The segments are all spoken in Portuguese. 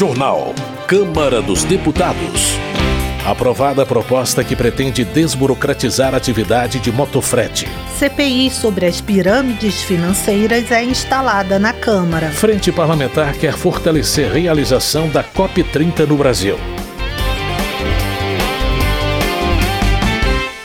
Jornal. Câmara dos Deputados. Aprovada a proposta que pretende desburocratizar a atividade de motofrete. CPI sobre as pirâmides financeiras é instalada na Câmara. Frente Parlamentar quer fortalecer a realização da COP30 no Brasil.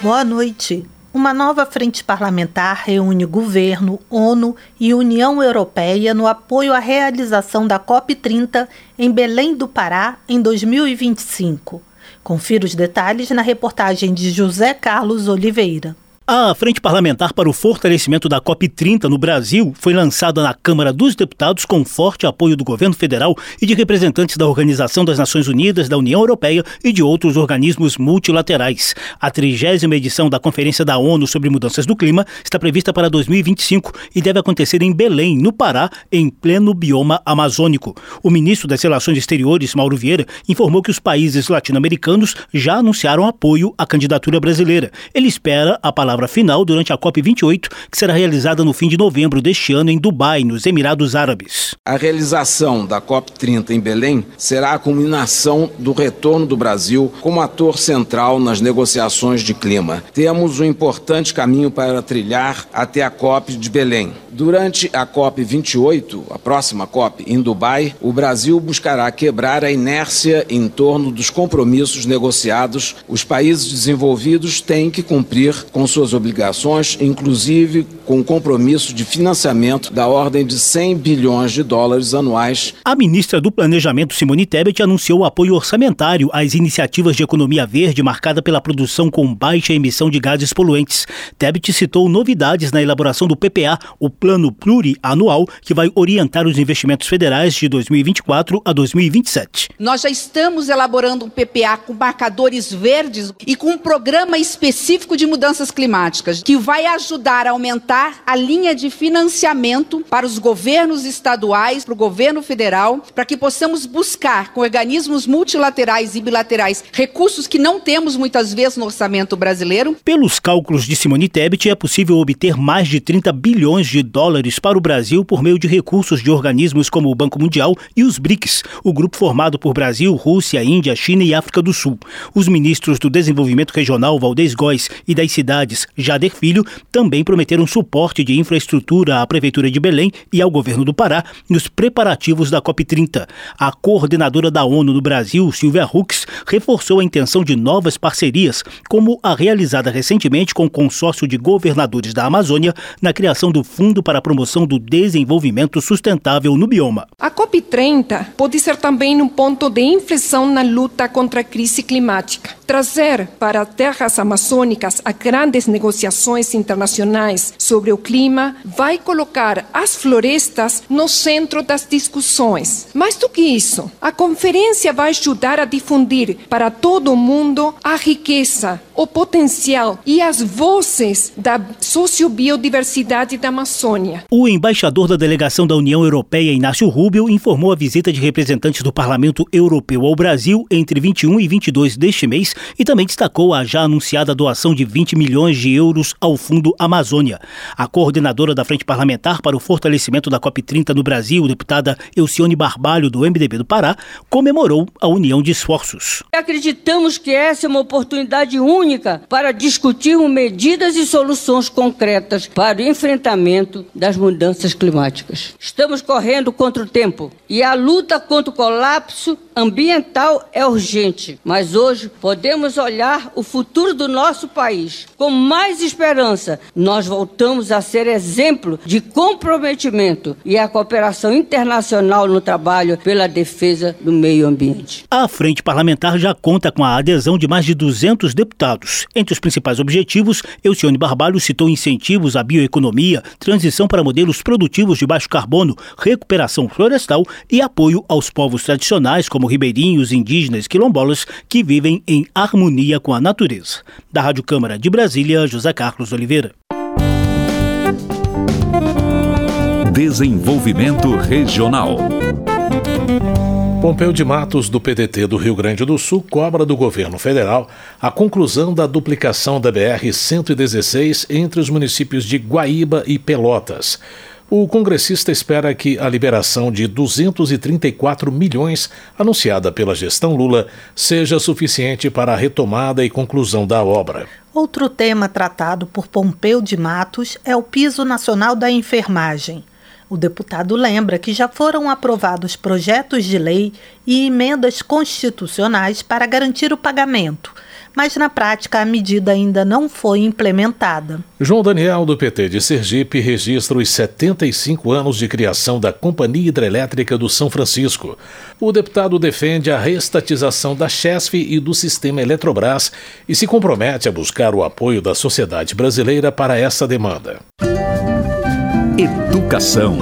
Boa noite. Uma nova frente parlamentar reúne governo, ONU e União Europeia no apoio à realização da COP30 em Belém do Pará em 2025. Confira os detalhes na reportagem de José Carlos Oliveira. A Frente Parlamentar para o Fortalecimento da COP30 no Brasil foi lançada na Câmara dos Deputados com forte apoio do governo federal e de representantes da Organização das Nações Unidas, da União Europeia e de outros organismos multilaterais. A trigésima edição da Conferência da ONU sobre Mudanças do Clima está prevista para 2025 e deve acontecer em Belém, no Pará, em pleno bioma amazônico. O ministro das Relações Exteriores, Mauro Vieira, informou que os países latino-americanos já anunciaram apoio à candidatura brasileira. Ele espera a palavra palavra final durante a COP28, que será realizada no fim de novembro deste ano em Dubai, nos Emirados Árabes. A realização da COP30 em Belém será a culminação do retorno do Brasil como ator central nas negociações de clima. Temos um importante caminho para trilhar até a COP de Belém. Durante a COP28, a próxima COP em Dubai, o Brasil buscará quebrar a inércia em torno dos compromissos negociados. Os países desenvolvidos têm que cumprir com suas obrigações, inclusive com compromisso de financiamento da ordem de 100 bilhões de dólares anuais. A ministra do Planejamento, Simone Tebet, anunciou o apoio orçamentário às iniciativas de economia verde marcada pela produção com baixa emissão de gases poluentes. Tebet citou novidades na elaboração do PPA, o plano plurianual que vai orientar os investimentos federais de 2024 a 2027. Nós já estamos elaborando um PPA com marcadores verdes e com um programa específico de mudanças climáticas que vai ajudar a aumentar a linha de financiamento para os governos estaduais, para o governo federal, para que possamos buscar com organismos multilaterais e bilaterais recursos que não temos muitas vezes no orçamento brasileiro. Pelos cálculos de Simone Tebet, é possível obter mais de 30 bilhões de dólares para o Brasil por meio de recursos de organismos como o Banco Mundial e os BRICS, o grupo formado por Brasil, Rússia, Índia, China e África do Sul. Os ministros do Desenvolvimento Regional, Valdez Góes, e das cidades, Jader Filho, também prometeram suporte de infraestrutura à Prefeitura de Belém e ao governo do Pará nos preparativos da COP30. A coordenadora da ONU no Brasil, Silvia Hux, reforçou a intenção de novas parcerias, como a realizada recentemente com o consórcio de governadores da Amazônia na criação do Fundo para a promoção do desenvolvimento sustentável no bioma. A COP30 pode ser também um ponto de inflexão na luta contra a crise climática. Trazer para terras amazônicas a grandes negociações internacionais sobre o clima vai colocar as florestas no centro das discussões. Mais do que isso, a conferência vai ajudar a difundir para todo o mundo a riqueza, o potencial e as vozes da sociobiodiversidade da Amazônia. O embaixador da delegação da União Europeia, Inácio Rubio, informou a visita de representantes do Parlamento Europeu ao Brasil entre 21 e 22 deste mês e também destacou a já anunciada doação de 20 milhões de euros ao Fundo Amazônia. A coordenadora da Frente Parlamentar para o Fortalecimento da COP30 no Brasil, deputada Elcione Barbalho, do MDB do Pará, comemorou a união de esforços. Acreditamos que essa é uma oportunidade única para discutirmos medidas e soluções concretas para o enfrentamento das mudanças climáticas. Estamos correndo contra o tempo e a luta contra o colapso ambiental é urgente, mas hoje podemos olhar o futuro do nosso país com mais esperança. Nós voltamos a ser exemplo de comprometimento e a cooperação internacional no trabalho pela defesa do meio ambiente. A Frente Parlamentar já conta com a adesão de mais de 200 deputados. Entre os principais objetivos, Elcione Barbalho citou incentivos à bioeconomia, transição para modelos produtivos de baixo carbono, recuperação florestal e apoio aos povos tradicionais como ribeirinhos, indígenas e quilombolas que vivem em harmonia com a natureza. Da Rádio Câmara de Brasília, José Carlos Oliveira. Desenvolvimento Regional. Pompeu de Matos, do PDT do Rio Grande do Sul, cobra do governo federal a conclusão da duplicação da BR-116 entre os municípios de Guaíba e Pelotas. O congressista espera que a liberação de 234 milhões anunciada pela gestão Lula seja suficiente para a retomada e conclusão da obra. Outro tema tratado por Pompeu de Matos é o Piso Nacional da Enfermagem. O deputado lembra que já foram aprovados projetos de lei e emendas constitucionais para garantir o pagamento, mas na prática a medida ainda não foi implementada. João Daniel, do PT de Sergipe, registra os 75 anos de criação da Companhia Hidrelétrica do São Francisco. O deputado defende a reestatização da Chesf e do sistema Eletrobras e se compromete a buscar o apoio da sociedade brasileira para essa demanda. Educação.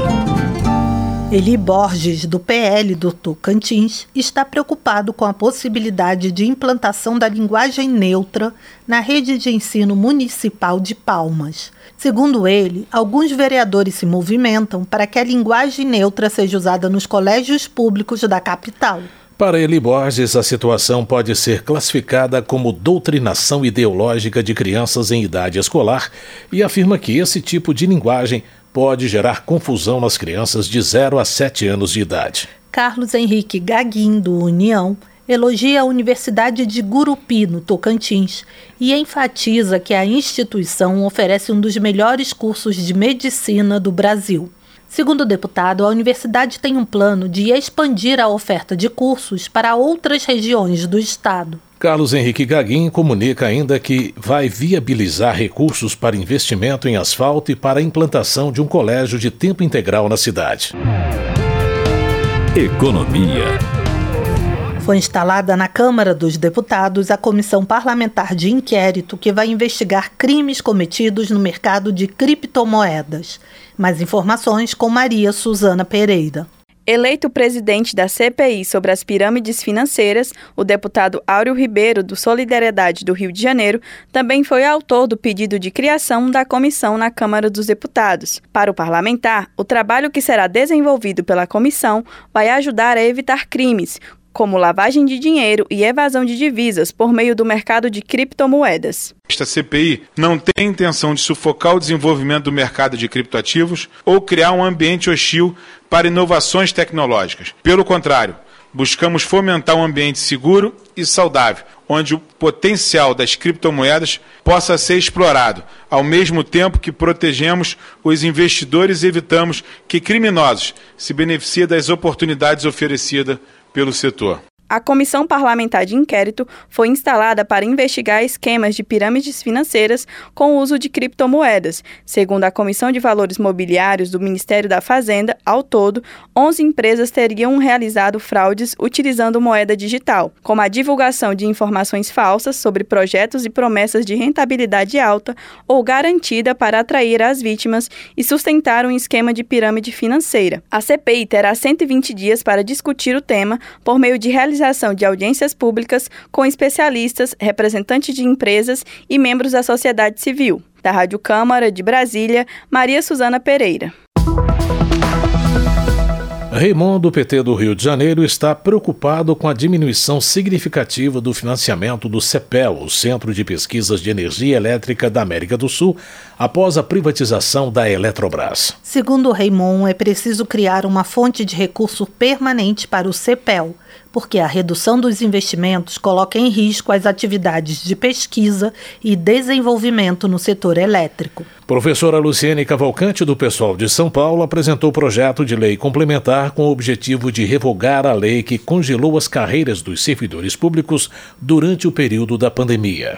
Eli Borges, do PL do Tocantins, está preocupado com a possibilidade de implantação da linguagem neutra na rede de ensino municipal de Palmas. Segundo ele, alguns vereadores se movimentam para que a linguagem neutra seja usada nos colégios públicos da capital. Para Eli Borges, a situação pode ser classificada como doutrinação ideológica de crianças em idade escolar e afirma que esse tipo de linguagem pode gerar confusão nas crianças de 0 a 7 anos de idade. Carlos Henrique Gaguin, do União, elogia a Universidade de Gurupi, no Tocantins, e enfatiza que a instituição oferece um dos melhores cursos de medicina do Brasil. Segundo o deputado, a universidade tem um plano de expandir a oferta de cursos para outras regiões do estado. Carlos Henrique Gaguin comunica ainda que vai viabilizar recursos para investimento em asfalto e para a implantação de um colégio de tempo integral na cidade. Economia. Foi instalada na Câmara dos Deputados a Comissão Parlamentar de Inquérito que vai investigar crimes cometidos no mercado de criptomoedas. Mais informações com Maria Suzana Pereira. Eleito presidente da CPI sobre as pirâmides financeiras, o deputado Áureo Ribeiro, do Solidariedade do Rio de Janeiro, também foi autor do pedido de criação da comissão na Câmara dos Deputados. Para o parlamentar, o trabalho que será desenvolvido pela comissão vai ajudar a evitar crimes, como lavagem de dinheiro e evasão de divisas por meio do mercado de criptomoedas. Esta CPI não tem intenção de sufocar o desenvolvimento do mercado de criptoativos ou criar um ambiente hostil para inovações tecnológicas. Pelo contrário, buscamos fomentar um ambiente seguro e saudável, onde o potencial das criptomoedas possa ser explorado, ao mesmo tempo que protegemos os investidores e evitamos que criminosos se beneficiem das oportunidades oferecidas pelo setor. A Comissão Parlamentar de Inquérito foi instalada para investigar esquemas de pirâmides financeiras com o uso de criptomoedas. Segundo a Comissão de Valores Mobiliários do Ministério da Fazenda, ao todo, 11 empresas teriam realizado fraudes utilizando moeda digital, como a divulgação de informações falsas sobre projetos e promessas de rentabilidade alta ou garantida para atrair as vítimas e sustentar um esquema de pirâmide financeira. A CPI terá 120 dias para discutir o tema por meio de realização realização de audiências públicas com especialistas, representantes de empresas e membros da sociedade civil. Da Rádio Câmara de Brasília, Maria Suzana Pereira. Raymond, do PT do Rio de Janeiro, está preocupado com a diminuição significativa do financiamento do CEPEL, o Centro de Pesquisas de Energia Elétrica da América do Sul, após a privatização da Eletrobras. Segundo Raymond, é preciso criar uma fonte de recurso permanente para o CEPEL, porque a redução dos investimentos coloca em risco as atividades de pesquisa e desenvolvimento no setor elétrico. Professora Luciene Cavalcante, do Pessoal de São Paulo, apresentou o projeto de lei complementar com o objetivo de revogar a lei que congelou as carreiras dos servidores públicos durante o período da pandemia.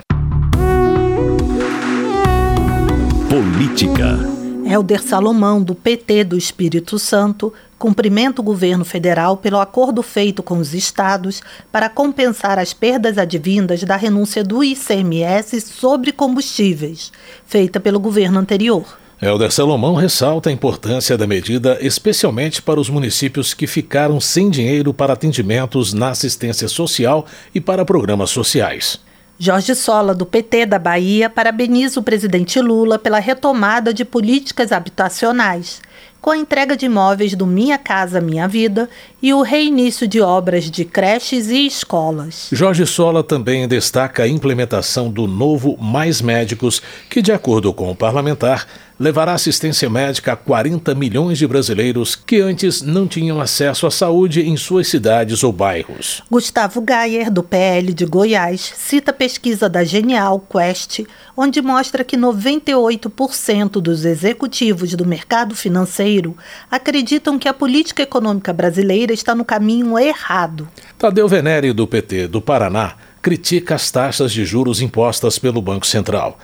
Política. Helder Salomão, do PT do Espírito Santo, cumprimenta o governo federal pelo acordo feito com os estados para compensar as perdas advindas da renúncia do ICMS sobre combustíveis, feita pelo governo anterior. Helder Salomão ressalta a importância da medida, especialmente para os municípios que ficaram sem dinheiro para atendimentos na assistência social e para programas sociais. Jorge Sola, do PT da Bahia, parabeniza o presidente Lula pela retomada de políticas habitacionais, com a entrega de imóveis do Minha Casa Minha Vida e o reinício de obras de creches e escolas. Jorge Sola também destaca a implementação do novo Mais Médicos, que, de acordo com o parlamentar, levará assistência médica a 40 milhões de brasileiros que antes não tinham acesso à saúde em suas cidades ou bairros. Gustavo Gayer, do PL de Goiás, cita pesquisa da Genial Quest, onde mostra que 98% dos executivos do mercado financeiro acreditam que a política econômica brasileira está no caminho errado. Tadeu Venere, do PT do Paraná, critica as taxas de juros impostas pelo Banco Central.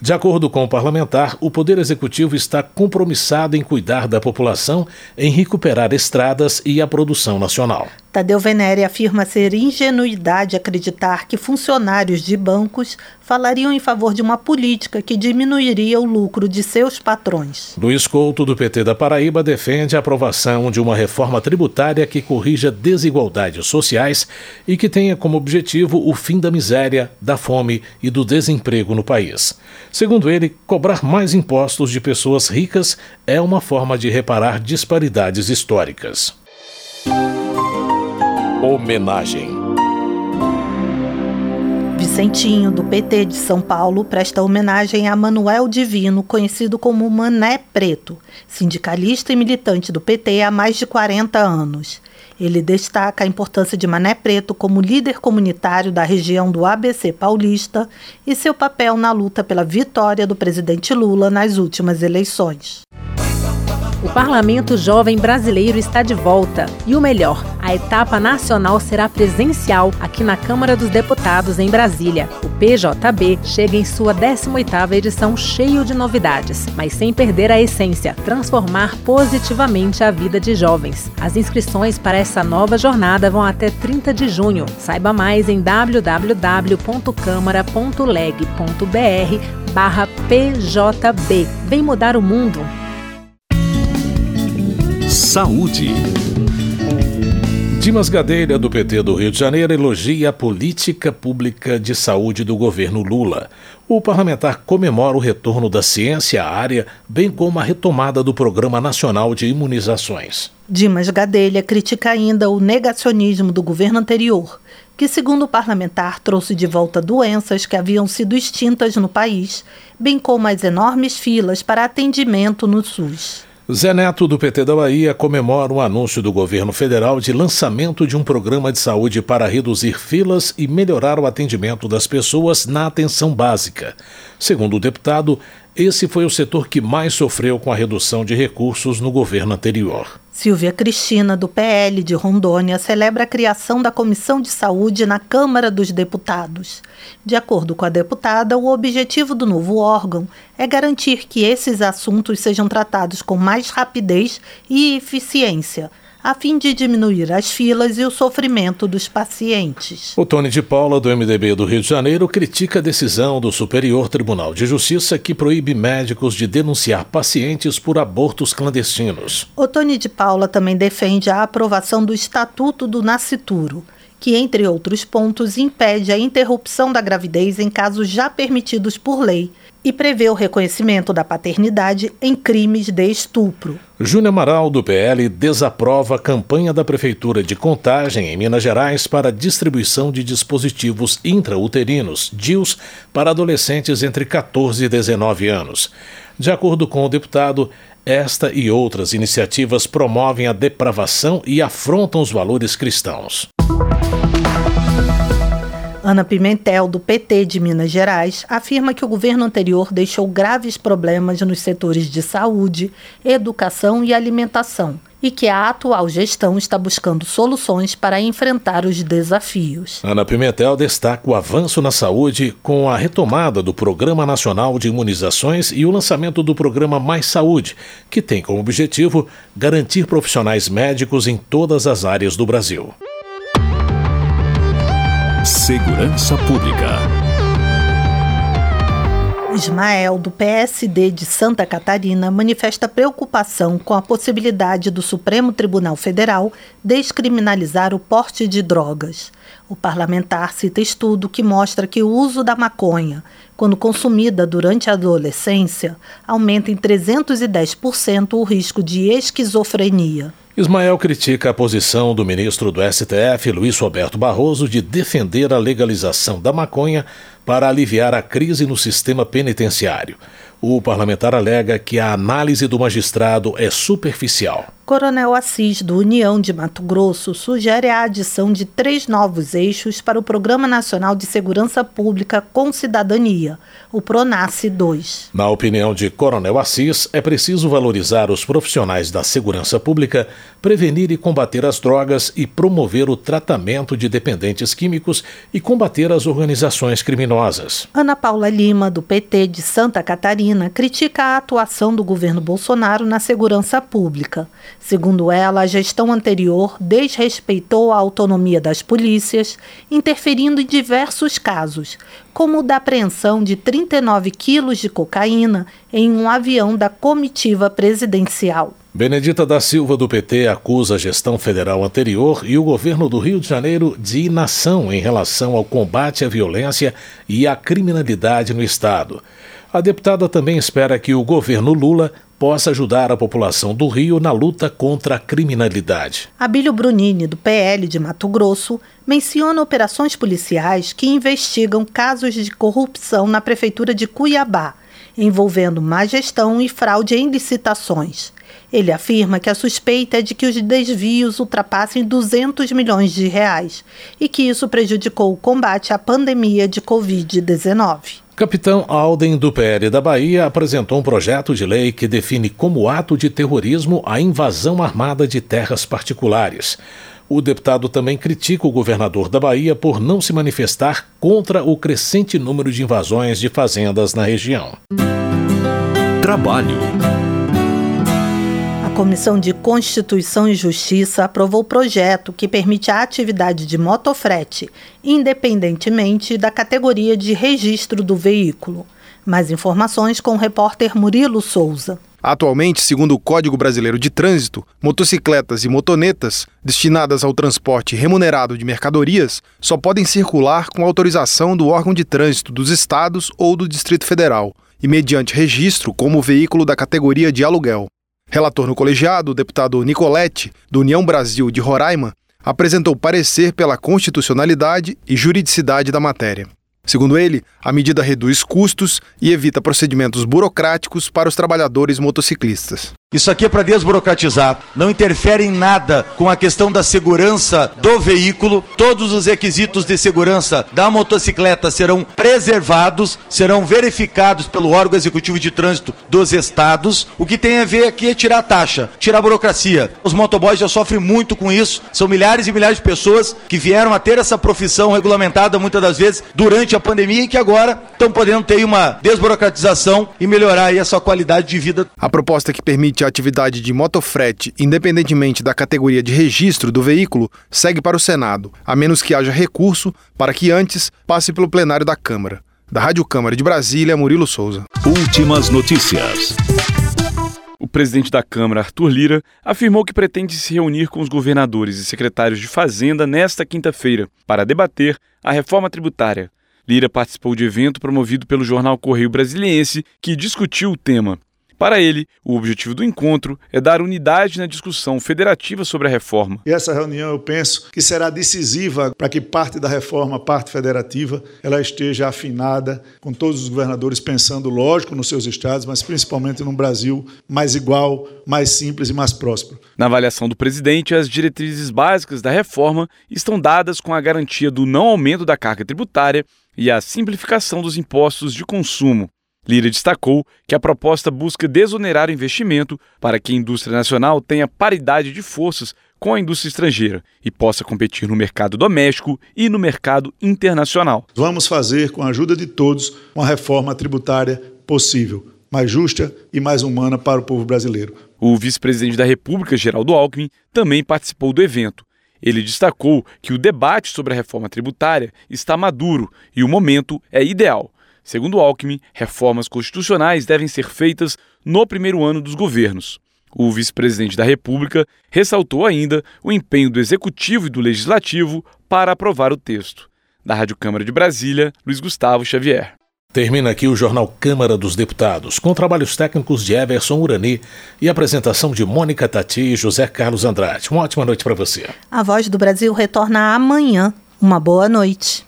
De acordo com o parlamentar, o Poder Executivo está compromissado em cuidar da população, em recuperar estradas e a produção nacional. Tadeu Venere afirma ser ingenuidade acreditar que funcionários de bancos falariam em favor de uma política que diminuiria o lucro de seus patrões. Luiz Couto, do PT da Paraíba, defende a aprovação de uma reforma tributária que corrija desigualdades sociais e que tenha como objetivo o fim da miséria, da fome e do desemprego no país. Segundo ele, cobrar mais impostos de pessoas ricas é uma forma de reparar disparidades históricas. Homenagem. Vicentinho, do PT de São Paulo, presta homenagem a Manuel Divino, conhecido como Mané Preto, sindicalista e militante do PT há mais de 40 anos. Ele destaca a importância de Mané Preto como líder comunitário da região do ABC paulista e seu papel na luta pela vitória do presidente Lula nas últimas eleições. O Parlamento Jovem Brasileiro está de volta. E o melhor, a etapa nacional será presencial aqui na Câmara dos Deputados, em Brasília. O PJB chega em sua 18ª edição cheio de novidades, mas sem perder a essência, transformar positivamente a vida de jovens. As inscrições para essa nova jornada vão até 30 de junho. Saiba mais em www.câmara.leg.br PJB. Vem mudar o mundo! Saúde. Dimas Gadelha, do PT do Rio de Janeiro, elogia a política pública de saúde do governo Lula. O parlamentar comemora o retorno da ciência à área, bem como a retomada do Programa Nacional de Imunizações. Dimas Gadelha critica ainda o negacionismo do governo anterior, que, segundo o parlamentar, trouxe de volta doenças que haviam sido extintas no país, bem como as enormes filas para atendimento no SUS. Zé Neto, do PT da Bahia, comemora o anúncio do governo federal de lançamento de um programa de saúde para reduzir filas e melhorar o atendimento das pessoas na atenção básica. Segundo o deputado, esse foi o setor que mais sofreu com a redução de recursos no governo anterior. Silvia Cristina, do PL de Rondônia, celebra a criação da Comissão de Saúde na Câmara dos Deputados. De acordo com a deputada, o objetivo do novo órgão é garantir que esses assuntos sejam tratados com mais rapidez e eficiência a fim de diminuir as filas e o sofrimento dos pacientes. O Tony de Paula, do MDB do Rio de Janeiro, critica a decisão do Superior Tribunal de Justiça que proíbe médicos de denunciar pacientes por abortos clandestinos. O Tony de Paula também defende a aprovação do Estatuto do Nascituro que, entre outros pontos, impede a interrupção da gravidez em casos já permitidos por lei e prevê o reconhecimento da paternidade em crimes de estupro. Júnior Amaral, do PL, desaprova a campanha da Prefeitura de Contagem, em Minas Gerais, para distribuição de dispositivos intrauterinos, DIUs, para adolescentes entre 14 e 19 anos. De acordo com o deputado, esta e outras iniciativas promovem a depravação e afrontam os valores cristãos. Ana Pimentel, do PT de Minas Gerais, afirma que o governo anterior deixou graves problemas nos setores de saúde, educação e alimentação e que a atual gestão está buscando soluções para enfrentar os desafios. Ana Pimentel destaca o avanço na saúde com a retomada do Programa Nacional de Imunizações e o lançamento do programa Mais Saúde, que tem como objetivo garantir profissionais médicos em todas as áreas do Brasil. Segurança Pública. Ismael, do PSD de Santa Catarina, manifesta preocupação com a possibilidade do Supremo Tribunal Federal descriminalizar o porte de drogas. O parlamentar cita estudo que mostra que o uso da maconha, quando consumida durante a adolescência, aumenta em 310% o risco de esquizofrenia. Ismael critica a posição do ministro do STF, Luiz Roberto Barroso, de defender a legalização da maconha para aliviar a crise no sistema penitenciário. O parlamentar alega que a análise do magistrado é superficial. Coronel Assis, do União de Mato Grosso, sugere a adição de três novos eixos para o Programa Nacional de Segurança Pública com Cidadania, o PRONASSE 2. Na opinião de Coronel Assis, é preciso valorizar os profissionais da segurança pública, prevenir e combater as drogas e promover o tratamento de dependentes químicos e combater as organizações criminosas. Ana Paula Lima, do PT de Santa Catarina, critica a atuação do governo Bolsonaro na segurança pública. Segundo ela, a gestão anterior desrespeitou a autonomia das polícias, interferindo em diversos casos, como o da apreensão de 39 quilos de cocaína em um avião da comitiva presidencial. Benedita da Silva, do PT, acusa a gestão federal anterior e o governo do Rio de Janeiro de inação em relação ao combate à violência e à criminalidade no Estado. A deputada também espera que o governo Lula possa ajudar a população do Rio na luta contra a criminalidade. Abílio Brunini, do PL de Mato Grosso, menciona operações policiais que investigam casos de corrupção na prefeitura de Cuiabá, envolvendo má gestão e fraude em licitações. Ele afirma que a suspeita é de que os desvios ultrapassem 200 milhões de reais e que isso prejudicou o combate à pandemia de Covid-19. Capitão Alden do PL da Bahia apresentou um projeto de lei que define como ato de terrorismo a invasão armada de terras particulares. O deputado também critica o governador da Bahia por não se manifestar contra o crescente número de invasões de fazendas na região. Trabalho. Comissão de Constituição e Justiça aprovou o projeto que permite a atividade de motofrete, independentemente da categoria de registro do veículo. Mais informações com o repórter Murilo Souza. Atualmente, segundo o Código Brasileiro de Trânsito, motocicletas e motonetas destinadas ao transporte remunerado de mercadorias só podem circular com autorização do órgão de trânsito dos estados ou do Distrito Federal e mediante registro como veículo da categoria de aluguel. Relator no colegiado, o deputado Nicolete, do União Brasil de Roraima, apresentou parecer pela constitucionalidade e juridicidade da matéria. Segundo ele, a medida reduz custos e evita procedimentos burocráticos para os trabalhadores motociclistas. Isso aqui é para desburocratizar, não interfere em nada com a questão da segurança do veículo. Todos os requisitos de segurança da motocicleta serão preservados, serão verificados pelo órgão executivo de trânsito dos estados. O que tem a ver aqui é tirar a taxa, tirar a burocracia. Os motoboys já sofrem muito com isso. São milhares e milhares de pessoas que vieram a ter essa profissão regulamentada muitas das vezes durante a pandemia e que agora estão podendo ter uma desburocratização e melhorar aí a sua qualidade de vida. A proposta que permite a atividade de motofrete, independentemente da categoria de registro do veículo, segue para o Senado, a menos que haja recurso para que antes passe pelo plenário da Câmara. Da Rádio Câmara de Brasília, Murilo Souza. Últimas notícias. O presidente da Câmara, Arthur Lira, afirmou que pretende se reunir com os governadores e secretários de Fazenda nesta quinta-feira para debater a reforma tributária. Lira participou de evento promovido pelo jornal Correio Brasiliense que discutiu o tema. Para ele, o objetivo do encontro é dar unidade na discussão federativa sobre a reforma. E essa reunião, eu penso, que será decisiva para que parte da reforma, parte federativa, ela esteja afinada com todos os governadores pensando, lógico, nos seus estados, mas principalmente num Brasil mais igual, mais simples e mais próspero. Na avaliação do presidente, as diretrizes básicas da reforma estão dadas com a garantia do não aumento da carga tributária e a simplificação dos impostos de consumo. Lira destacou que a proposta busca desonerar o investimento para que a indústria nacional tenha paridade de forças com a indústria estrangeira e possa competir no mercado doméstico e no mercado internacional. Vamos fazer, com a ajuda de todos, uma reforma tributária possível, mais justa e mais humana para o povo brasileiro. O vice-presidente da República, Geraldo Alckmin, também participou do evento. Ele destacou que o debate sobre a reforma tributária está maduro e o momento é ideal Segundo Alckmin, reformas constitucionais devem ser feitas no primeiro ano dos governos. O vice-presidente da República ressaltou ainda o empenho do Executivo e do Legislativo para aprovar o texto. Da Rádio Câmara de Brasília, Luiz Gustavo Xavier. Termina aqui o Jornal Câmara dos Deputados, com trabalhos técnicos de Everson Urani e apresentação de Mônica Tati e José Carlos Andrade. Uma ótima noite para você. A Voz do Brasil retorna amanhã. Uma boa noite.